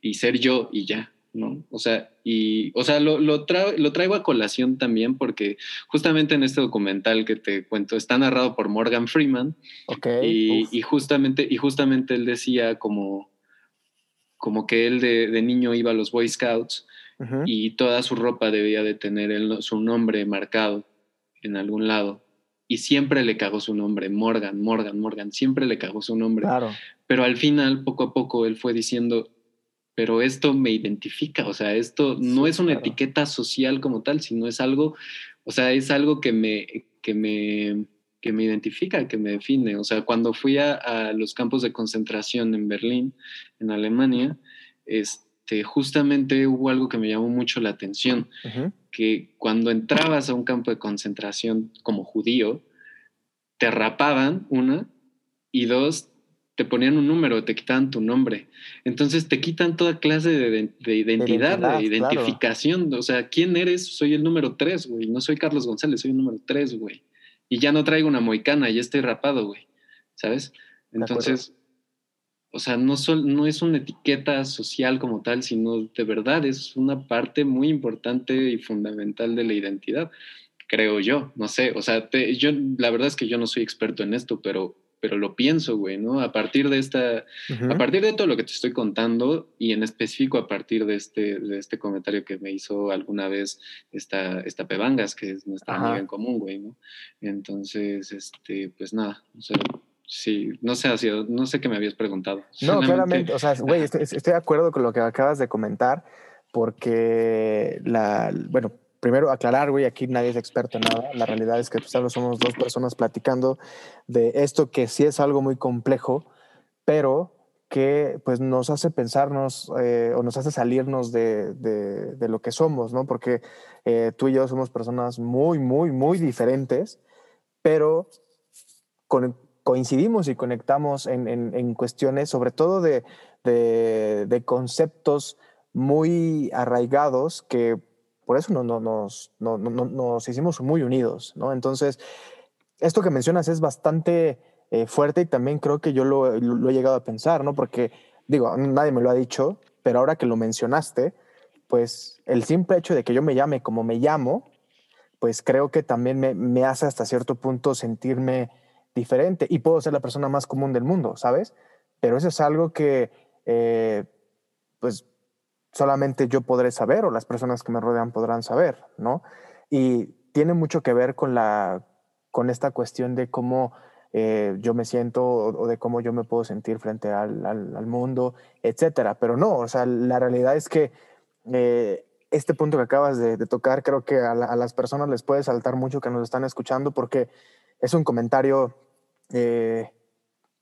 Y ser yo y ya, ¿no? O sea, y, o sea, lo, lo, lo, traigo a colación también porque justamente en este documental que te cuento está narrado por Morgan Freeman. Ok. Y, y justamente, y justamente él decía como, como que él de, de niño iba a los Boy Scouts y toda su ropa debía de tener el, su nombre marcado en algún lado y siempre le cagó su nombre, Morgan, Morgan, Morgan, siempre le cagó su nombre. Claro. Pero al final, poco a poco, él fue diciendo, pero esto me identifica, o sea, esto no es una etiqueta social como tal, sino es algo, o sea, es algo que me, que me, que me identifica, que me define. O sea, cuando fui a, a los campos de concentración en Berlín, en Alemania, este, justamente hubo algo que me llamó mucho la atención que cuando entrabas a un campo de concentración como judío, te rapaban, una, y dos, te ponían un número, te quitaban tu nombre. Entonces te quitan toda clase de, identidad, de, identificación. O sea, ¿quién eres? Soy el número tres, güey. No soy Carlos González, soy el número tres, güey. Y ya no traigo una moicana, ya estoy rapado, güey. ¿Sabes? Entonces, o sea, no, no es una etiqueta social como tal, sino de verdad es una parte muy importante y fundamental de la identidad, creo yo, no sé, o sea, yo la verdad es que yo no soy experto en esto, pero, pero lo pienso, güey, ¿no? A partir de esta, a partir de todo lo que te estoy contando y en específico a partir de este, de este comentario que me hizo alguna vez esta, esta Pebangas, que es nuestra amiga en común, güey, ¿no? Entonces, este, pues nada, o sea, Sí, no sé, no sé qué me habías preguntado. No, claramente, o sea, güey, estoy, de acuerdo con lo que acabas de comentar, porque la, bueno, primero aclarar, güey, aquí nadie es experto en nada. La realidad es que pues, solo somos dos personas platicando de esto que sí es algo muy complejo, pero que pues nos hace pensarnos eh, o nos hace salirnos de, de, lo que somos, ¿no? Porque eh, tú y yo somos personas muy, muy, muy diferentes, pero con, coincidimos y conectamos en, en, cuestiones, sobre todo de, de, conceptos muy arraigados que por eso no, no, nos, no, nos hicimos muy unidos, ¿no? Entonces, esto que mencionas es bastante eh, fuerte y también creo que yo lo, lo, he llegado a pensar, ¿no? Porque, digo, nadie me lo ha dicho, pero ahora que lo mencionaste, pues el simple hecho de que yo me llame como me llamo, pues creo que también me, me hace hasta cierto punto sentirme diferente y puedo ser la persona más común del mundo, ¿sabes? Pero eso es algo que, eh, pues, solamente yo podré saber o las personas que me rodean podrán saber, ¿no? Y tiene mucho que ver con, la, con esta cuestión de cómo eh, yo me siento o, de cómo yo me puedo sentir frente al, al, mundo, etcétera. Pero no, o sea, la realidad es que eh, este punto que acabas de, tocar, creo que a, a, las personas les puede saltar mucho que nos están escuchando porque es un comentario eh,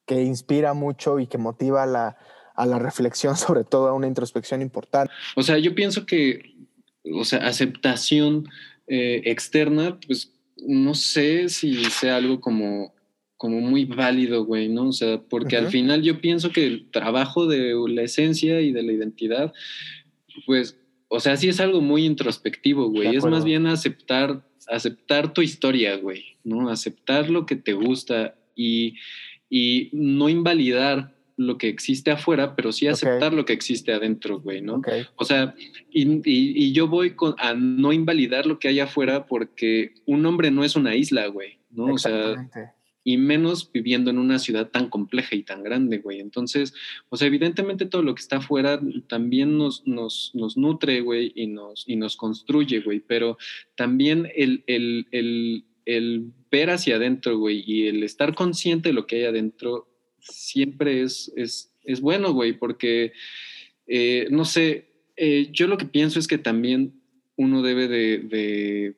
que inspira mucho y que motiva la, a la reflexión, sobre todo a una introspección importante. O sea, yo pienso que, o sea, aceptación eh, externa, pues no sé si sea algo como, como muy válido, güey, ¿no? O sea, porque al final yo pienso que el trabajo de la esencia y de la identidad, pues, o sea, sí es algo muy introspectivo, güey. Es más bien aceptar, aceptar tu historia, güey, ¿no? Aceptar lo que te gusta, y, y no invalidar lo que existe afuera, pero sí aceptar lo que existe adentro, güey, ¿no? O sea, y, y, yo voy con, a no invalidar lo que hay afuera porque un hombre no es una isla, güey, ¿no? O sea, y menos viviendo en una ciudad tan compleja y tan grande, güey. Entonces, o sea, evidentemente todo lo que está afuera también nos, nos, nos nutre, güey, y nos, y nos construye, güey, pero también el, el, el, el ver hacia adentro, güey, y el estar consciente de lo que hay adentro siempre es, es, es bueno, güey, porque, eh, no sé, eh, yo lo que pienso es que también uno debe de, de,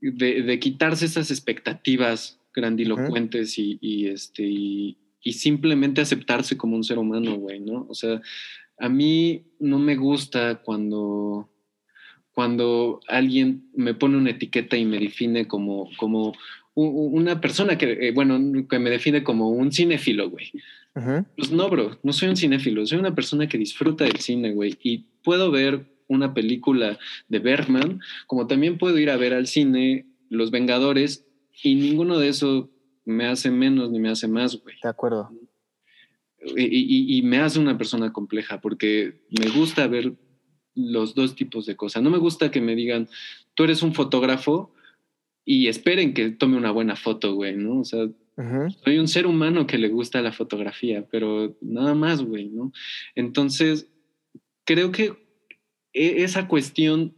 de, de quitarse esas expectativas grandilocuentes y, y, este, y, simplemente aceptarse como un ser humano, güey, ¿no? O sea, a mí no me gusta cuando, cuando alguien me pone una etiqueta y me define como, como una persona que, eh, bueno, que me define como un cinéfilo, güey. Pues no, bro, no soy un cinéfilo, soy una persona que disfruta del cine, güey, y puedo ver una película de Bergman, como también puedo ir a ver al cine Los Vengadores y ninguno de eso me hace menos ni me hace más, güey. De acuerdo. Y, y, me hace una persona compleja porque me gusta ver los dos tipos de cosas. No me gusta que me digan, tú eres un fotógrafo y esperen que tome una buena foto, güey, ¿no? O sea, soy un ser humano que le gusta la fotografía, pero nada más, güey, ¿no? Entonces, creo que e, esa cuestión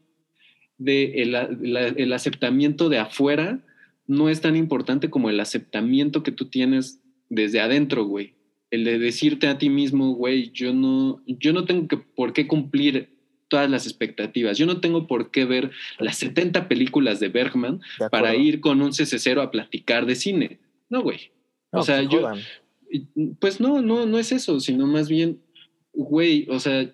de el aceptamiento de afuera no es tan importante como el aceptamiento que tú tienes desde adentro, güey. El de decirte a ti mismo, güey, yo no, yo no tengo que, por qué cumplir todas las expectativas. Yo no tengo por qué ver las 70 películas de Bergman para ir con un CC0 a platicar de cine. No, güey. o sea, yo... Pues no, no, no es eso, sino más bien, güey, o sea,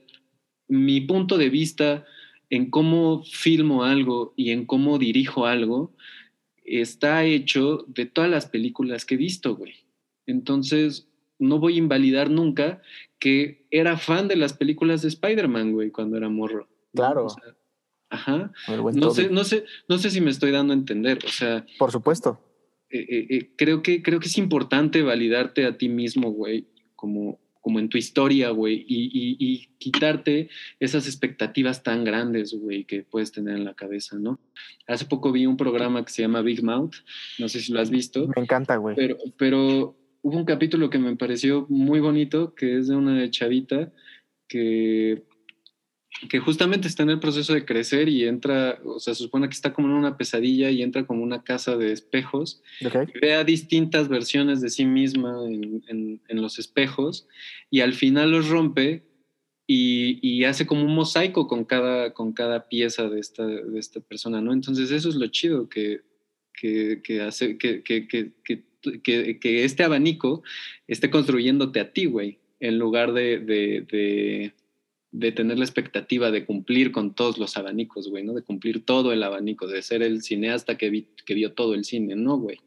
mi punto de vista en cómo filmo algo y en cómo dirijo algo está hecho de todas las películas que he visto, güey. Entonces, no voy a invalidar nunca que era fan de las películas de Spider-Man, güey, cuando era morro. Claro. ajá. No sé, no, sé, no sé si me estoy dando a entender, o sea. Por supuesto. Eh, eh, eh, creo, que, creo que es importante validarte a ti mismo, güey, como, como en tu historia, güey, y, quitarte esas expectativas tan grandes, güey, que puedes tener en la cabeza, ¿no? Hace poco vi un programa que se llama Big Mouth, no sé si lo has visto. Me encanta, güey. Pero, pero hubo un capítulo que me pareció muy bonito, que es de una chavita que que justamente está en el proceso de crecer y entra, o sea, se supone que está como en una pesadilla y entra como una casa de espejos. Y ve a distintas versiones de sí misma en, los espejos y al final los rompe y, hace como un mosaico con cada, con cada pieza de esta, de esta persona, ¿no? Entonces eso es lo chido que, que, hace, que, que, este abanico esté construyéndote a ti, güey, en lugar de de tener la expectativa de cumplir con todos los abanicos, güey, ¿no? De cumplir todo el abanico, de ser el cineasta que, que vio todo el cine, ¿no, güey?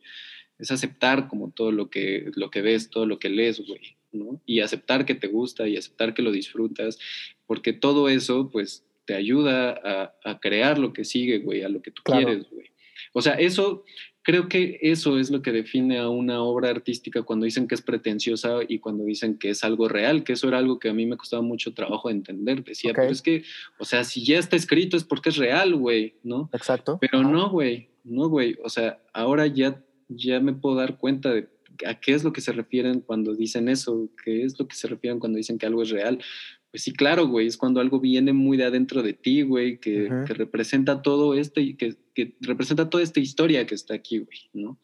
Es aceptar como todo lo que, lo que ves, todo lo que lees, güey, ¿no? Y aceptar que te gusta y aceptar que lo disfrutas, porque todo eso, pues, te ayuda a, crear lo que sigue, güey, a lo que tú quieres, güey. O sea, eso creo que eso es lo que define a una obra artística cuando dicen que es pretenciosa y cuando dicen que es algo real, que eso era algo que a mí me costaba mucho trabajo de entender. Decía, pero es que, o sea, si ya está escrito es porque es real, güey, ¿no? Exacto. Pero no, güey, no, güey. O sea, ahora ya, ya me puedo dar cuenta de a qué es lo que se refieren cuando dicen eso, qué es lo que se refieren cuando dicen que algo es real. Pues sí, claro, güey, es cuando algo viene muy de adentro de ti, güey, que, representa todo esto y que, que, representa toda esta historia que está aquí, güey, ¿no?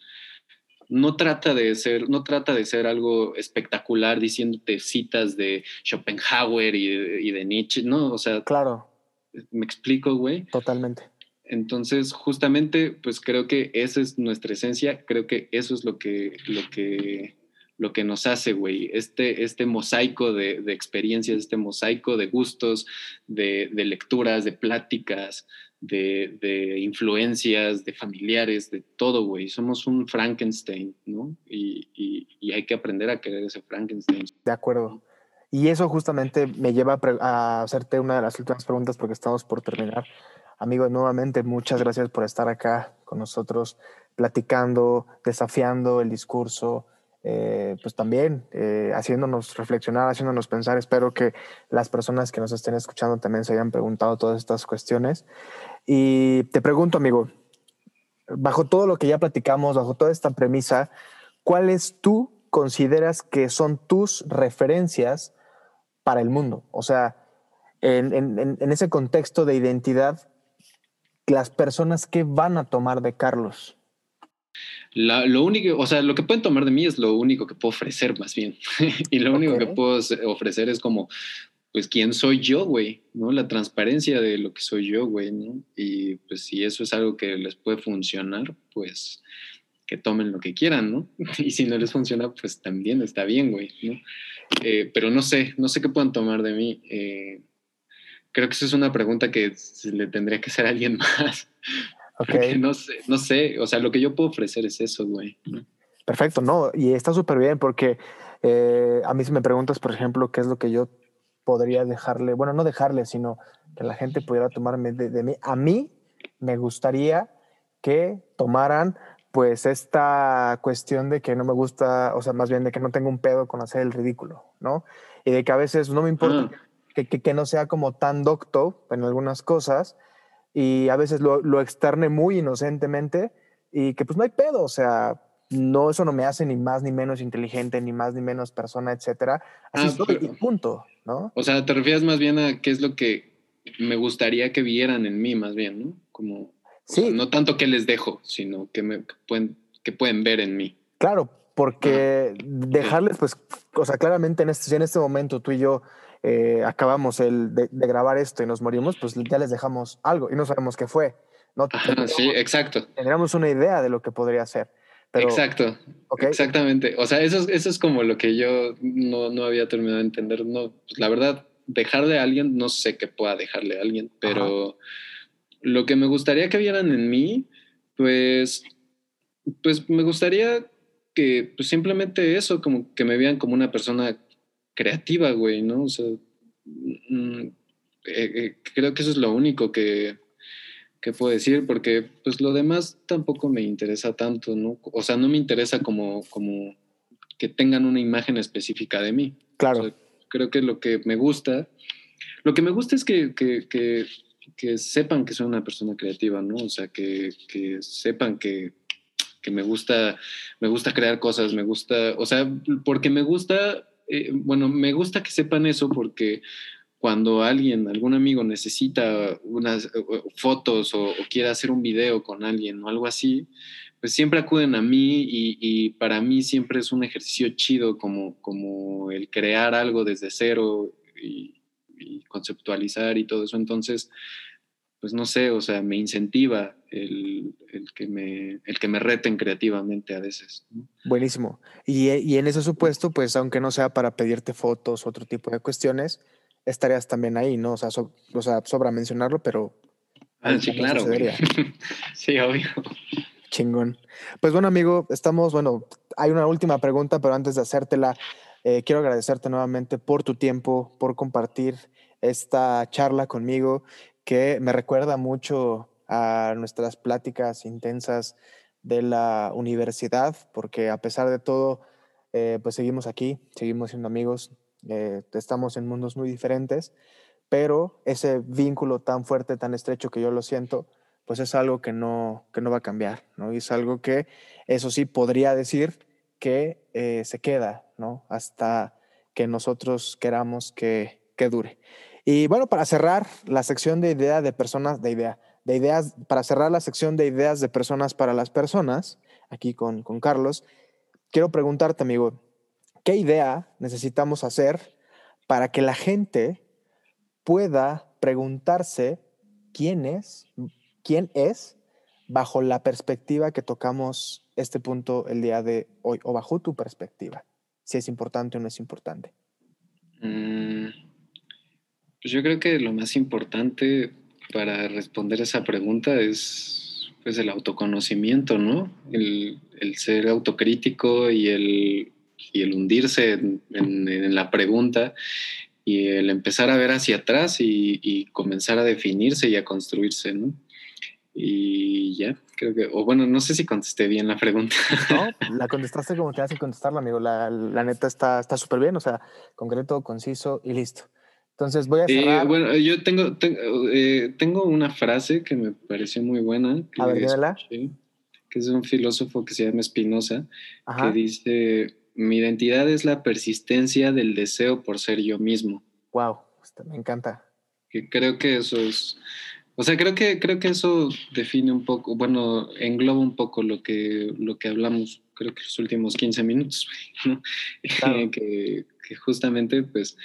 No trata de ser, no trata de ser algo espectacular diciéndote citas de Schopenhauer y y de Nietzsche, ¿no? O sea, claro. ¿Me explico, güey? Totalmente. Entonces, justamente, pues creo que esa es nuestra esencia, creo que eso es lo que, lo que lo que nos hace, güey, este, este mosaico de, experiencias, este mosaico de gustos, de, lecturas, de pláticas, de, influencias, de familiares, de todo, güey. Somos un Frankenstein, ¿no? Y, hay que aprender a querer ese Frankenstein. De acuerdo. Y eso justamente me lleva a, hacerte una de las últimas preguntas porque estamos por terminar. Amigo, nuevamente, muchas gracias por estar acá con nosotros, platicando, desafiando el discurso, eh, pues también eh, haciéndonos reflexionar, haciéndonos pensar. Espero que las personas que nos estén escuchando también se hayan preguntado todas estas cuestiones. Y te pregunto, amigo, bajo todo lo que ya platicamos, bajo toda esta premisa, ¿cuáles tú consideras que son tus referencias para el mundo? O sea, en, ese contexto de identidad, las personas que van a tomar de Carlos. Lo único, o sea, lo que pueden tomar de mí es lo único que puedo ofrecer más bien. y lo único que puedo ofrecer es como, pues, quién soy yo, güey, ¿no? La transparencia de lo que soy yo, güey, ¿no? Y pues si eso es algo que les puede funcionar, pues que tomen lo que quieran, ¿no? Y si no les funciona, pues también está bien, güey, ¿no? Eh, pero no sé, no sé qué puedan tomar de mí. Eh, creo que esa es una pregunta que le tendría que hacer a alguien más. Ok. No sé, no sé, o sea, lo que yo puedo ofrecer es eso, güey. Perfecto, no, y está súper bien porque eh, a mí si me preguntas, por ejemplo, qué es lo que yo podría dejarle, bueno, no dejarle, sino que la gente pudiera tomarme de mí, a mí me gustaría que tomaran pues esta cuestión de que no me gusta, o sea, más bien de que no tengo un pedo con hacer el ridículo, ¿no? Y de que a veces no me importa que, que, no sea como tan docto en algunas cosas y a veces lo, lo, externe muy inocentemente y que pues no hay pedo, o sea, no, eso no me hace ni más ni menos inteligente, ni más ni menos persona, etcétera. Así ah, es punto, ¿no? O sea, te refieres más bien a qué es lo que me gustaría que vieran en mí, más bien, ¿no? Como Sí. no tanto que les dejo, sino que, me, pueden, que pueden ver en mí. Claro, porque dejarles, pues, o sea, claramente en este, en este momento tú y yo eh, acabamos el de, grabar esto y nos morimos, pues ya les dejamos algo y no sabemos qué fue. ¿no? sí, exacto. Tendríamos una idea de lo que podría ser. exacto, exactamente. O sea, eso, eso es como lo que yo no, no había terminado de entender. No, pues, la verdad, dejarle a alguien, no sé qué pueda dejarle a alguien, pero lo que me gustaría que vieran en mí, pues, pues me gustaría que pues simplemente eso, como que me vean como una persona creativa, güey, ¿no? O sea, mm, eh, eh, creo que eso es lo único que, que puedo decir, porque pues lo demás tampoco me interesa tanto, ¿no? O sea, no me interesa como, como que tengan una imagen específica de mí. Claro. creo que lo que me gusta, lo que me gusta es que, que, que que sepan que soy una persona creativa, ¿no? O sea, que, que sepan que, que, me gusta, me gusta crear cosas, me gusta, o sea, porque me gusta, eh, bueno, me gusta que sepan eso porque cuando alguien, algún amigo necesita unas fotos o, quiere hacer un video con alguien o algo así, pues siempre acuden a mí y, y, para mí siempre es un ejercicio chido como, como el crear algo desde cero y, y conceptualizar y todo eso. Entonces, pues no sé, o sea, me incentiva el, el, que, me, el que me reten creativamente a veces. Buenísimo. Y, y, en ese supuesto, pues aunque no sea para pedirte fotos, otro tipo de cuestiones, estarías también ahí, ¿no? O sea, o sea sobra mencionarlo, pero... Ah, sí, claro. sí, obvio. Chingón. Pues bueno, amigo, estamos, bueno, hay una última pregunta, pero antes de hacértela, eh, quiero agradecerte nuevamente por tu tiempo, por compartir esta charla conmigo, que me recuerda mucho a nuestras pláticas intensas de la universidad, porque a pesar de todo, eh, pues seguimos aquí, seguimos siendo amigos, eh, estamos en mundos muy diferentes, pero ese vínculo tan fuerte, tan estrecho que yo lo siento, pues es algo que no, que no va a cambiar, ¿no? Y es algo que, eso sí, podría decir que eh, se queda, ¿no? Hasta que nosotros queramos que, que dure. Y bueno, para cerrar la sección de ideas de personas, de idea, de ideas, para cerrar la sección de ideas de personas para las personas, aquí con, con Carlos, quiero preguntarte, amigo, ¿qué idea necesitamos hacer para que la gente pueda preguntarse quién es, quién es bajo la perspectiva que tocamos este punto el día de hoy o bajo tu perspectiva? Si es importante o no es importante. Mm, pues yo creo que lo más importante para responder esa pregunta es pues el autoconocimiento, ¿no? El, ser autocrítico y el, el hundirse en, la pregunta y el empezar a ver hacia atrás y, y comenzar a definirse y a construirse, ¿no? Y ya, creo que, o bueno, no sé si contesté bien la pregunta. No, la contestaste como te hace contestarla, amigo. La, la neta está súper bien, o sea, concreto, conciso y listo. Entonces voy a cerrar. bueno, yo tengo, tengo, eh, tengo, una frase que me pareció muy buena. a ver, que es un filósofo que se llama Spinoza, que dice, mi identidad es la persistencia del deseo por ser yo mismo. Wow, me encanta. Que creo que eso es, o sea, creo que, creo que eso define un poco, bueno, engloba un poco lo que, lo que hablamos, creo que los últimos 15 minutos, ¿no? que, que, justamente, pues,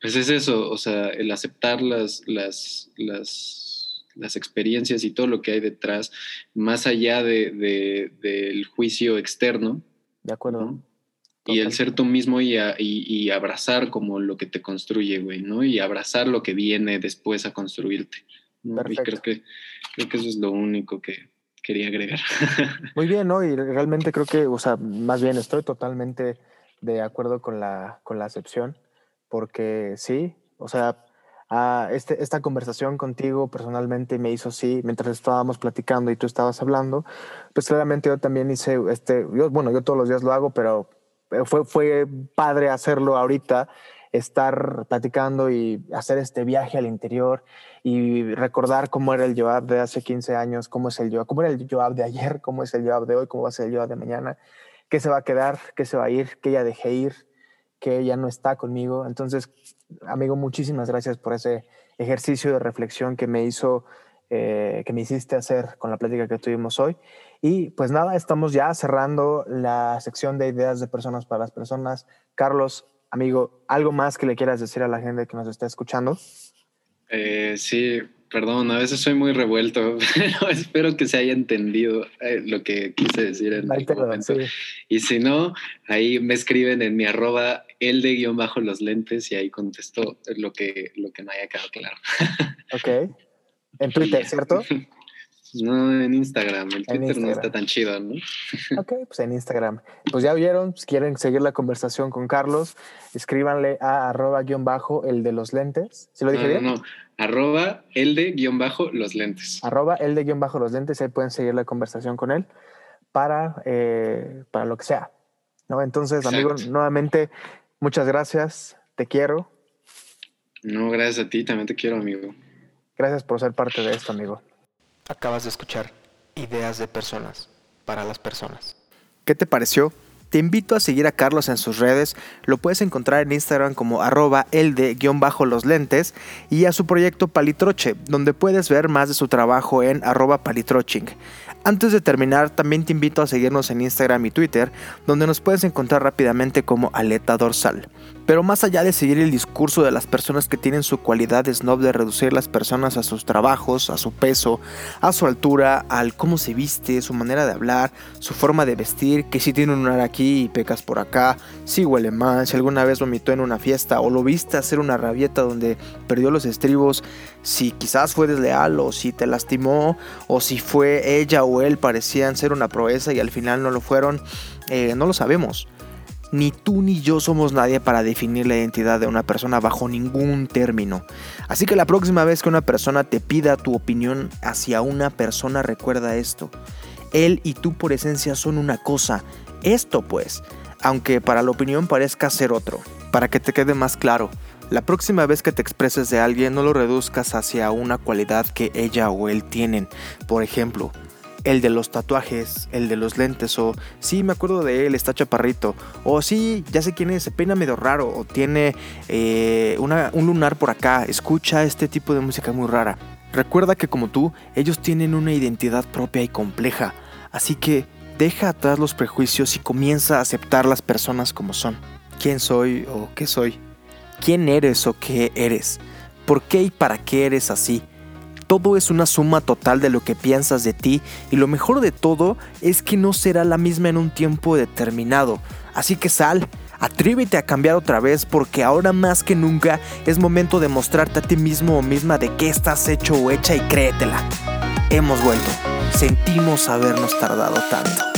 pues es eso, o sea, el aceptar las, las, las, las experiencias y todo lo que hay detrás, más allá de, de, del juicio externo. De acuerdo. Y el ser tú mismo y, y, abrazar como lo que te construye, güey, ¿no? Y abrazar lo que viene después a construirte. Y creo que, creo que eso es lo único que quería agregar. Muy bien, ¿no? Y realmente creo que, o sea, más bien estoy totalmente de acuerdo con la, con la acepción, porque sí, o sea, ah, este, esta conversación contigo personalmente me hizo sí, mientras estábamos platicando y tú estabas hablando, pues claramente yo también hice, este, bueno, yo todos los días lo hago, pero fue, fue padre hacerlo ahorita, estar platicando y hacer este viaje al interior y recordar cómo era el Joab de hace 15 años, cómo es el Joab, cómo era el Joab de ayer, cómo es el Joab de hoy, cómo va a ser el Joab de mañana, qué se va a quedar, qué se va a ir, qué ya dejé ir, qué ya no está conmigo. Entonces, amigo, muchísimas gracias por ese ejercicio de reflexión que me hizo, eh, que me hiciste hacer con la plática que tuvimos hoy. Y pues nada, estamos ya cerrando la sección de ideas de personas para las personas. Carlos, amigo, ¿algo más que le quieras decir a la gente que nos está escuchando? Eh, sí, perdón, a veces soy muy revuelto, pero espero que se haya entendido eh, lo que quise decir en el momento. Y si no, ahí me escriben en mi arroba el de guion bajo los lentes y ahí contesto lo que, lo que no haya quedado claro. ok. En Twitter, ¿cierto? No, en Instagram. El Twitter no está tan chido, ¿no? Ok, pues en Instagram. Pues ya vieron, si quieren seguir la conversación con Carlos, escríbanle a arroba guion bajo el de los lentes. ¿Sí lo dije bien? No, no, arroba el de guion bajo los lentes. Arroba el de guion bajo los lentes, ahí pueden seguir la conversación con él para, eh, para lo que sea. ¿no? Entonces, amigo, nuevamente, muchas gracias, te quiero. No, gracias a ti, también te quiero, amigo. Gracias por ser parte de esto, amigo. Acabas de escuchar Ideas de Personas para las Personas. ¿Qué te pareció? Te invito a seguir a Carlos en sus redes, lo puedes encontrar en Instagram como arroba el de guion bajo los lentes y a su proyecto Palitroche, donde puedes ver más de su trabajo en arroba palitroching. Antes de terminar, también te invito a seguirnos en Instagram y Twitter, donde nos puedes encontrar rápidamente como Aleta Dorsal. Pero más allá de seguir el discurso de las personas que tienen su cualidad snob de reducir las personas a sus trabajos, a su peso, a su altura, al cómo se viste, su manera de hablar, su forma de vestir, que si tiene un lunar aquí y pecas por acá, si huele mal, si alguna vez vomitó en una fiesta o lo viste hacer una rabieta donde perdió los estribos, si quizás fue desleal o si te lastimó o si fue ella o él parecían ser una proeza y al final no lo fueron, eh, no lo sabemos. Ni tú ni yo somos nadie para definir la identidad de una persona bajo ningún término. Así que la próxima vez que una persona te pida tu opinión hacia una persona, recuerda esto. Él y tú por esencia son una cosa. Esto pues, aunque para la opinión parezca ser otro. Para que te quede más claro, la próxima vez que te expreses de alguien no lo reduzcas hacia una cualidad que ella o él tienen. Por ejemplo, el de los tatuajes, el de los lentes, o sí, me acuerdo de él, está chaparrito, o sí, ya sé quién es, se peina medio raro, o tiene eh, un lunar por acá, escucha este tipo de música muy rara. Recuerda que como tú, ellos tienen una identidad propia y compleja, así que deja atrás los prejuicios y comienza a aceptar las personas como son. ¿Quién soy o qué soy? ¿Quién eres o qué eres? ¿Por qué y para qué eres así? Todo es una suma total de lo que piensas de ti y lo mejor de todo es que no será la misma en un tiempo determinado. Así que sal, atrévete a cambiar otra vez porque ahora más que nunca es momento de mostrarte a ti mismo o misma de qué estás hecho o hecha y créetela. Hemos vuelto. Sentimos habernos tardado tanto.